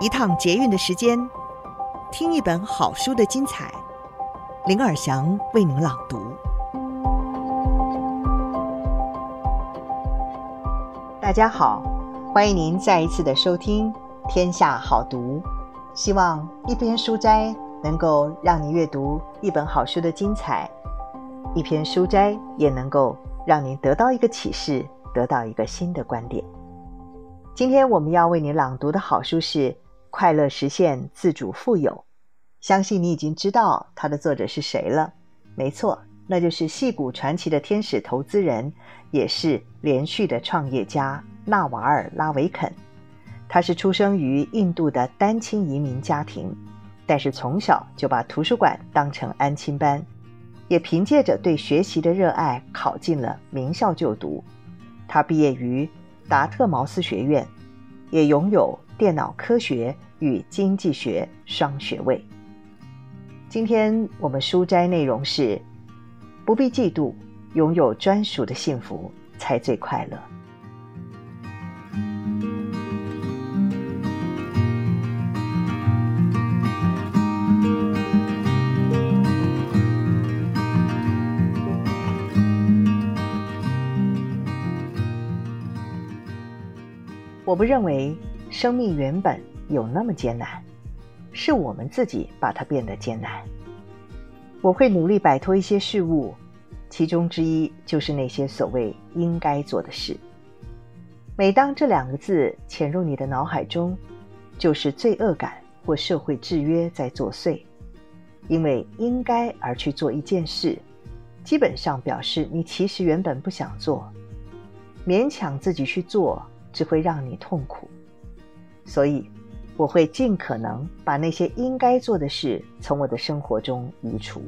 一趟捷运的时间，听一本好书的精彩。林尔祥为您朗读。大家好，欢迎您再一次的收听《天下好读》。希望一篇书斋能够让你阅读一本好书的精彩，一篇书斋也能够让您得到一个启示，得到一个新的观点。今天我们要为你朗读的好书是。快乐实现自主富有，相信你已经知道它的作者是谁了。没错，那就是戏骨传奇的天使投资人，也是连续的创业家纳瓦尔·拉维肯。他是出生于印度的单亲移民家庭，但是从小就把图书馆当成安亲班，也凭借着对学习的热爱考进了名校就读。他毕业于达特茅斯学院，也拥有。电脑科学与经济学双学位。今天我们书斋内容是：不必嫉妒，拥有专属的幸福才最快乐。我不认为。生命原本有那么艰难，是我们自己把它变得艰难。我会努力摆脱一些事物，其中之一就是那些所谓应该做的事。每当这两个字潜入你的脑海中，就是罪恶感或社会制约在作祟。因为应该而去做一件事，基本上表示你其实原本不想做，勉强自己去做只会让你痛苦。所以，我会尽可能把那些应该做的事从我的生活中移除。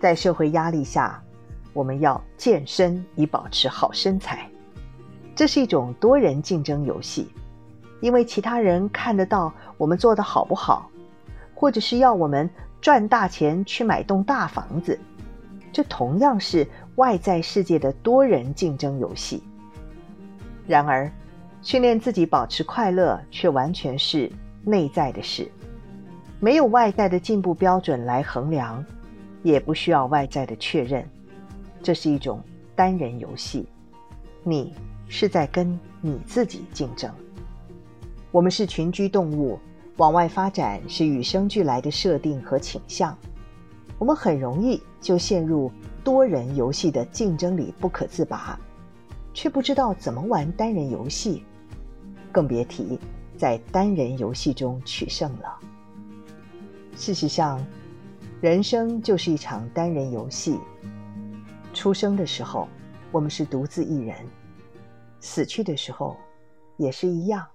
在社会压力下，我们要健身以保持好身材，这是一种多人竞争游戏，因为其他人看得到我们做得好不好，或者是要我们赚大钱去买栋大房子，这同样是外在世界的多人竞争游戏。然而，训练自己保持快乐，却完全是内在的事，没有外在的进步标准来衡量，也不需要外在的确认。这是一种单人游戏，你是在跟你自己竞争。我们是群居动物，往外发展是与生俱来的设定和倾向。我们很容易就陷入多人游戏的竞争里不可自拔，却不知道怎么玩单人游戏。更别提在单人游戏中取胜了。事实上，人生就是一场单人游戏。出生的时候，我们是独自一人；死去的时候，也是一样。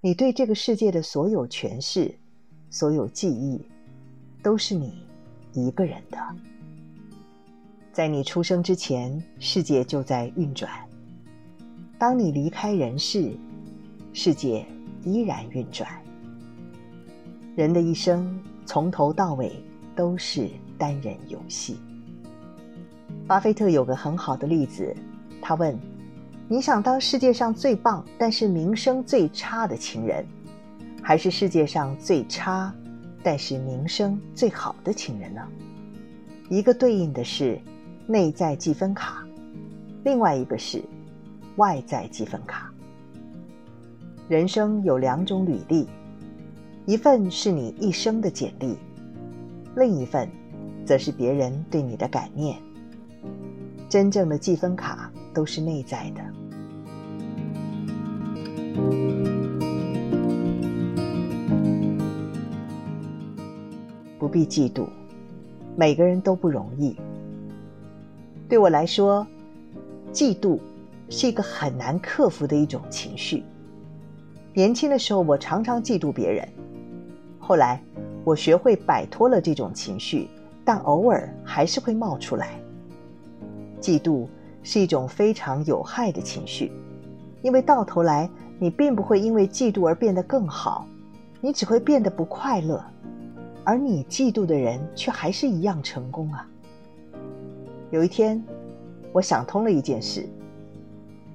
你对这个世界的所有诠释、所有记忆，都是你一个人的。在你出生之前，世界就在运转；当你离开人世，世界依然运转。人的一生从头到尾都是单人游戏。巴菲特有个很好的例子，他问：“你想当世界上最棒但是名声最差的情人，还是世界上最差但是名声最好的情人呢？”一个对应的是内在积分卡，另外一个是外在积分卡。人生有两种履历，一份是你一生的简历，另一份则是别人对你的感念。真正的积分卡都是内在的。不必嫉妒，每个人都不容易。对我来说，嫉妒是一个很难克服的一种情绪。年轻的时候，我常常嫉妒别人。后来，我学会摆脱了这种情绪，但偶尔还是会冒出来。嫉妒是一种非常有害的情绪，因为到头来，你并不会因为嫉妒而变得更好，你只会变得不快乐，而你嫉妒的人却还是一样成功啊。有一天，我想通了一件事：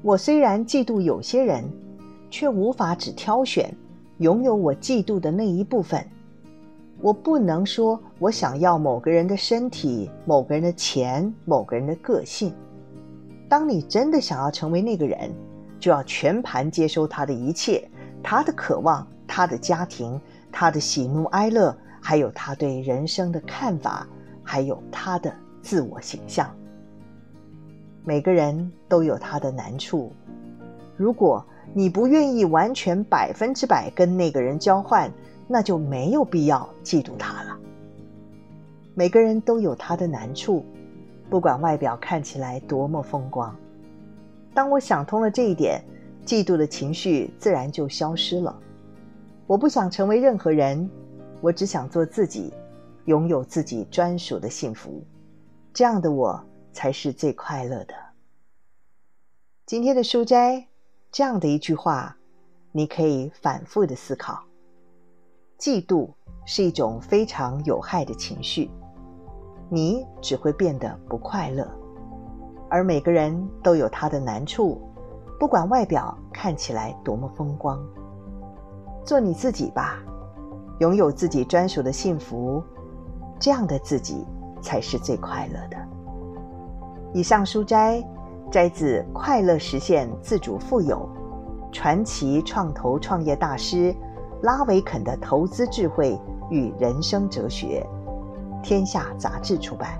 我虽然嫉妒有些人。却无法只挑选拥有我嫉妒的那一部分。我不能说我想要某个人的身体、某个人的钱、某个人的个性。当你真的想要成为那个人，就要全盘接收他的一切，他的渴望、他的家庭、他的喜怒哀乐，还有他对人生的看法，还有他的自我形象。每个人都有他的难处，如果你不愿意完全百分之百跟那个人交换，那就没有必要嫉妒他了。每个人都有他的难处，不管外表看起来多么风光。当我想通了这一点，嫉妒的情绪自然就消失了。我不想成为任何人，我只想做自己，拥有自己专属的幸福。这样的我才是最快乐的。今天的书斋，这样的一句话，你可以反复的思考。嫉妒是一种非常有害的情绪，你只会变得不快乐。而每个人都有他的难处，不管外表看起来多么风光，做你自己吧，拥有自己专属的幸福，这样的自己才是最快乐的。以上书斋摘自《快乐实现自主富有》，传奇创投创业大师。拉维肯的投资智慧与人生哲学，天下杂志出版。